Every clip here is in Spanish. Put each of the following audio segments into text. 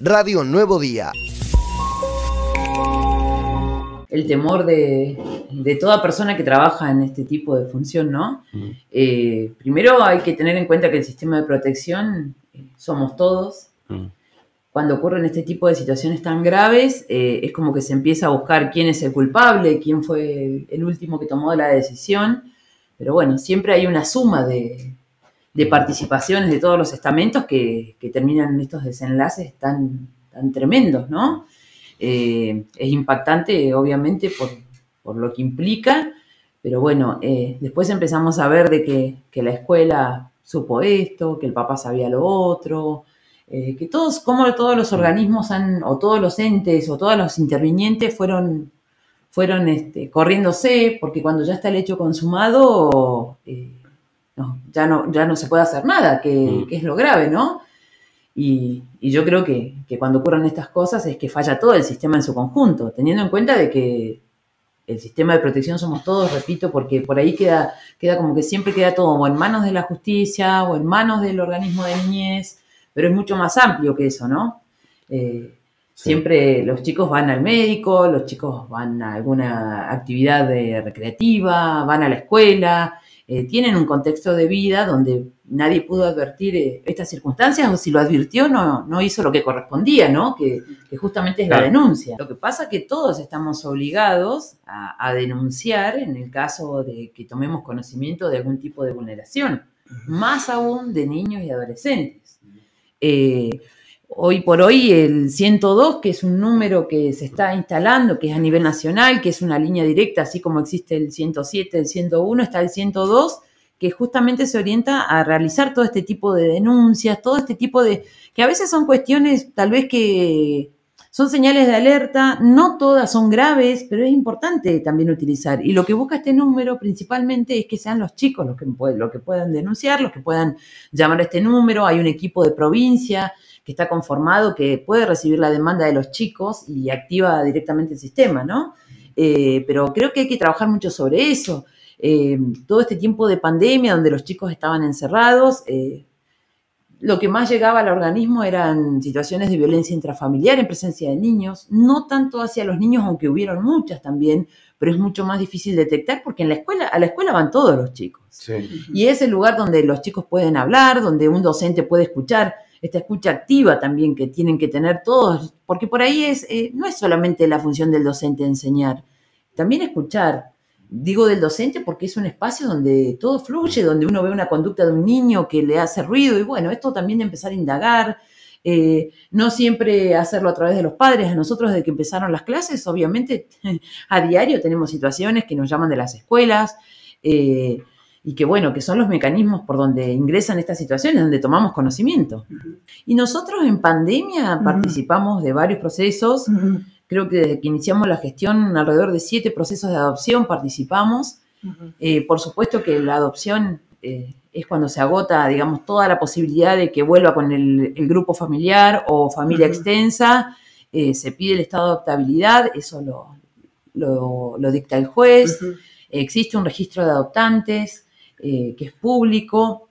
Radio Nuevo Día. El temor de, toda persona que trabaja en este tipo de función, ¿no? Mm. Eh, primero hay que tener en cuenta que el sistema de protección eh, somos todos. Mm. Cuando ocurren este tipo de situaciones tan graves, eh, es como que se empieza a buscar quién es el culpable, quién fue el último que tomó la decisión. Pero bueno, siempre hay una suma de, de participaciones de todos los estamentos que, terminan en estos desenlaces tan, tan tremendos, ¿no? Eh, es impactante, obviamente, por, lo que implica, pero bueno, eh, después empezamos a ver de que, la escuela supo esto, que el papá sabía lo otro, eh, que todos, como todos los organismos han, o todos los entes, o todos los intervinientes fueron, fueron este, corriéndose, porque cuando ya está el hecho consumado, ya no, ya no se puede hacer nada, que, mm. es lo grave, ¿no? Y, yo creo que, cuando ocurren estas cosas es que falla todo el sistema en su conjunto, teniendo en cuenta de que el sistema de protección somos todos, repito, porque por ahí queda, queda como que siempre queda todo o en manos de la justicia o en manos del organismo de niñez, pero es mucho más amplio que eso, ¿no? Eh, siempre los chicos van al médico, los chicos van a alguna actividad recreativa, van a la escuela, eh, tienen un contexto de vida donde nadie pudo advertir eh, estas circunstancias o si lo advirtió no, no hizo lo que correspondía, ¿no? Que, justamente es la denuncia. Lo que pasa es que todos estamos obligados a, denunciar en el caso de que tomemos conocimiento de algún tipo de vulneración, más aún de niños y adolescentes. Eh, hoy por hoy el 102, que es un número que se está instalando, que es a nivel nacional, que es una línea directa, así como existe el 107, el 101, está el 102, que justamente se orienta a realizar todo este tipo de denuncias, todo este tipo de, que a veces son cuestiones tal vez que son señales de alerta, no todas son graves, pero es importante también utilizar. Y lo que busca este número principalmente es que sean los chicos los que, los que puedan denunciar, los que puedan llamar a este número. Hay un equipo de provincia que está conformado, que puede recibir la demanda de los chicos y activa directamente el sistema, ¿no? Eh, pero creo que hay que trabajar mucho sobre eso. Eh, todo este tiempo de pandemia donde los chicos estaban encerrados, eh, lo que más llegaba al organismo eran situaciones de violencia intrafamiliar en presencia de niños, no tanto hacia los niños, aunque hubieron muchas también, pero es mucho más difícil detectar porque en la escuela, a la escuela van todos los chicos. Y es el lugar donde los chicos pueden hablar, donde un docente puede escuchar esta escucha activa también que tienen que tener todos, porque por ahí es, eh, no es solamente la función del docente enseñar, también escuchar. Digo del docente porque es un espacio donde todo fluye, donde uno ve una conducta de un niño que le hace ruido y bueno, esto también de empezar a indagar, eh, no siempre hacerlo a través de los padres. A nosotros desde que empezaron las clases, obviamente a diario tenemos situaciones que nos llaman de las escuelas. Eh, y que bueno, que son los mecanismos por donde ingresan estas situaciones, donde tomamos conocimiento. Y nosotros en pandemia participamos de varios procesos, creo que desde que iniciamos la gestión, alrededor de siete procesos de adopción participamos. Eh, por supuesto que la adopción eh, es cuando se agota, digamos, toda la posibilidad de que vuelva con el, grupo familiar o familia extensa, eh, se pide el estado de adoptabilidad, eso lo, lo dicta el juez. Existe un registro de adoptantes, que es público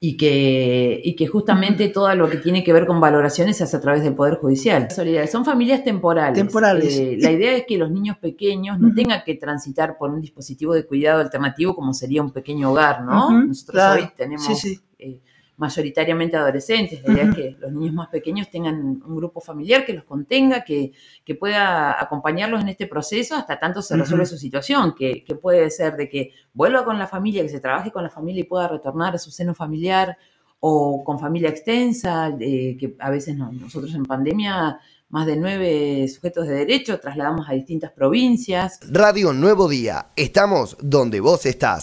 y que, y que justamente todo lo que tiene que ver con valoraciones se hace a través del Poder Judicial. Son familias temporales. temporales. Eh, la idea es que los niños pequeños no tengan que transitar por un dispositivo de cuidado alternativo como sería un pequeño hogar, ¿no? Nosotros hoy tenemos eh, mayoritariamente adolescentes. La idea es que los niños más pequeños tengan un grupo familiar que los contenga, que, pueda acompañarlos en este proceso hasta tanto se resuelve su situación, que, puede ser de que vuelva con la familia, que se trabaje con la familia y pueda retornar a su seno familiar o con familia extensa, que a veces nosotros en pandemia más de nueve sujetos de derecho trasladamos a distintas provincias. Radio Nuevo Día, estamos donde vos estás.